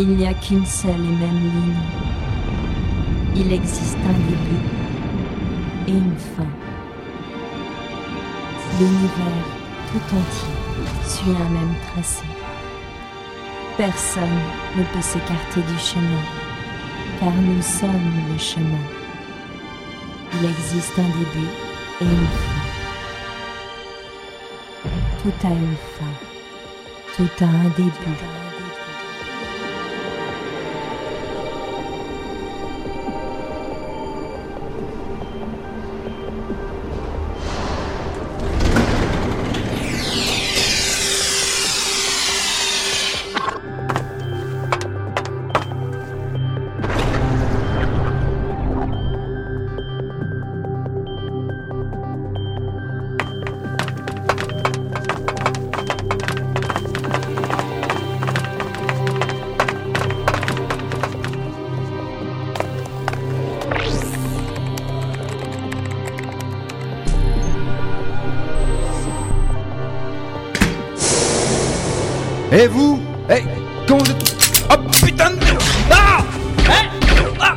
Il n'y a qu'une seule et même ligne. Il existe un début et une fin. L'univers tout entier suit un même tracé. Personne ne peut s'écarter du chemin, car nous sommes le chemin. Il existe un début et une fin. Tout a une fin. Tout a un début. Et vous Eh, quand vous êtes... Oh putain de... Ah Hein Ah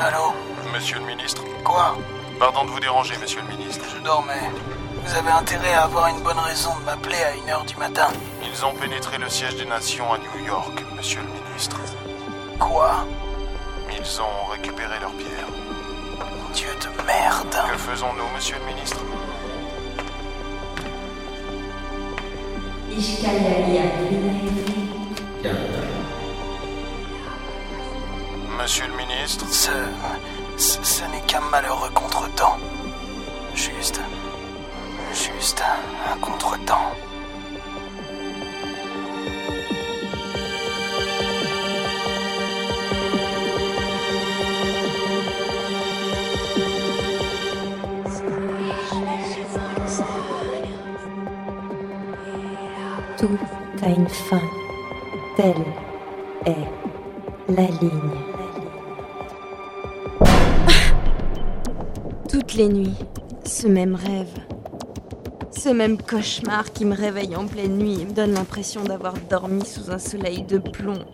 Allô Monsieur le ministre, Quoi pardon de vous déranger, monsieur le ministre. Je dormais. Vous avez intérêt à avoir une bonne raison de m'appeler à 1h du matin. Ils ont pénétré le siège des nations à New York, monsieur le ministre. Quoi Ils ont récupéré leurs pierres. Dieu de merde. Que faisons-nous, monsieur le ministre? Monsieur le ministre, Ce... Ce, ce n'est qu'un malheureux contretemps. Juste... Juste un contretemps. Tout a une fin. Telle est la ligne. Toutes les nuits, ce même rêve. Ce même cauchemar qui me réveille en pleine nuit et me donne l'impression d'avoir dormi sous un soleil de plomb.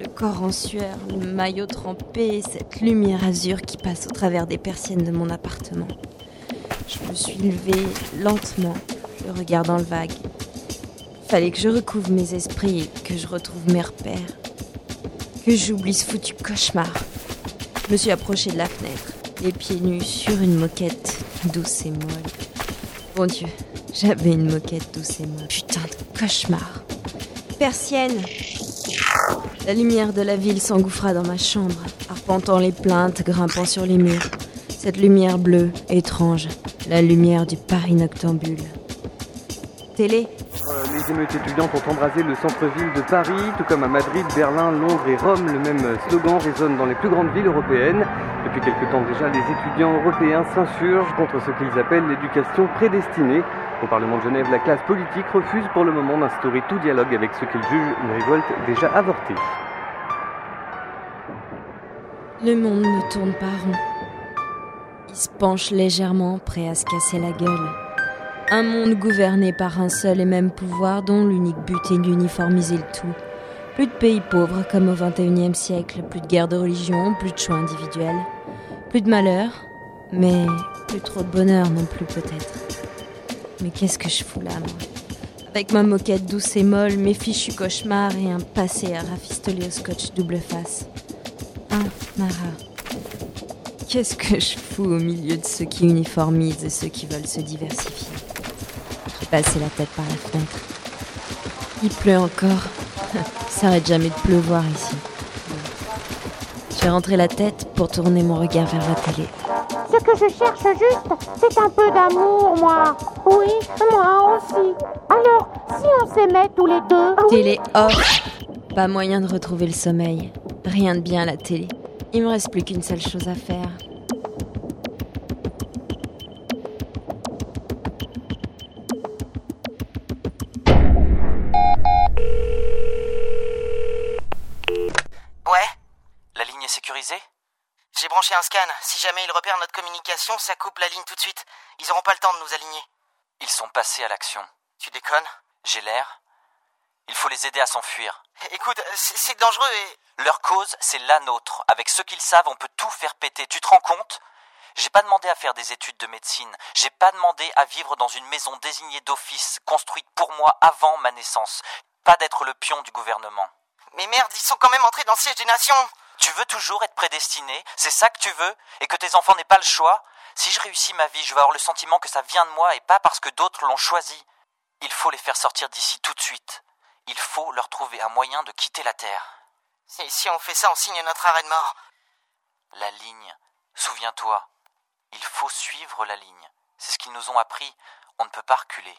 Le corps en sueur, le maillot trempé, cette lumière azur qui passe au travers des persiennes de mon appartement. Je me suis levée lentement, le regard dans le vague. Fallait que je recouvre mes esprits et que je retrouve mes repères. Que j'oublie ce foutu cauchemar. Je me suis approchée de la fenêtre, les pieds nus sur une moquette douce et molle. Bon Dieu, j'avais une moquette douce et molle. Putain de cauchemar. Persienne La lumière de la ville s'engouffra dans ma chambre, arpentant les plaintes, grimpant sur les murs. Cette lumière bleue, étrange, la lumière du Paris noctambule. Télé Euh, Les émeutes étudiantes ont embrasé le centre-ville de Paris, tout comme à Madrid, Berlin, Londres et Rome. Le même slogan résonne dans les plus grandes villes européennes. Depuis quelque temps déjà, les étudiants européens s'insurgent contre ce qu'ils appellent l'éducation prédestinée. Au Parlement de Genève, la classe politique refuse pour le moment d'instaurer tout dialogue avec ce qu'ils jugent une révolte déjà avortée. Le monde ne tourne pas rond. Il se penche légèrement, prêt à se casser la gueule. Un monde gouverné par un seul et même pouvoir dont l'unique but est d'uniformiser le tout. Plus de pays pauvres comme au XXIe siècle, plus de guerre de religion, plus de choix individuels, plus de malheur, mais plus trop de bonheur non plus peut-être. Mais qu'est-ce que je fous là, moi? Avec ma moquette douce et molle, mes fichus cauchemars et un passé à rafistoler au scotch double face. Ah, Mara. Qu'est-ce que je fous au milieu de ceux qui uniformisent et ceux qui veulent se diversifier? J'ai passé la tête par la fenêtre. Il pleut encore. Ça arrête jamais de pleuvoir ici. J'ai rentré la tête pour tourner mon regard vers la télé. Ce que je cherche juste, c'est un peu d'amour, moi. Oui, moi aussi. Alors, si on s'aimait tous les deux. Télé off. Pas moyen de retrouver le sommeil. Rien de bien à la télé. Il me reste plus qu'une seule chose à faire. J'ai branché un scan. Si jamais ils repèrent notre communication, ça coupe la ligne tout de suite. Ils auront pas le temps de nous aligner. Ils sont passés à l'action. Tu déconnes? J'ai l'air. Il faut les aider à s'enfuir. Écoute, c'est dangereux et... Leur cause, c'est la nôtre. Avec ce qu'ils savent, on peut tout faire péter. Tu te rends compte? J'ai pas demandé à faire des études de médecine. J'ai pas demandé à vivre dans une maison désignée d'office, construite pour moi avant ma naissance. Pas d'être le pion du gouvernement. Mais merde, ils sont quand même entrés dans le siège des nations Tu veux toujours être prédestiné C'est ça que tu veux Et que tes enfants n'aient pas le choix Si je réussis ma vie, je vais avoir le sentiment que ça vient de moi et pas parce que d'autres l'ont choisi. Il faut les faire sortir d'ici tout de suite. Il faut leur trouver un moyen de quitter la Terre. si, si on fait ça, on signe notre arrêt de mort. La ligne. Souviens-toi. Il faut suivre la ligne. C'est ce qu'ils nous ont appris. On ne peut pas reculer.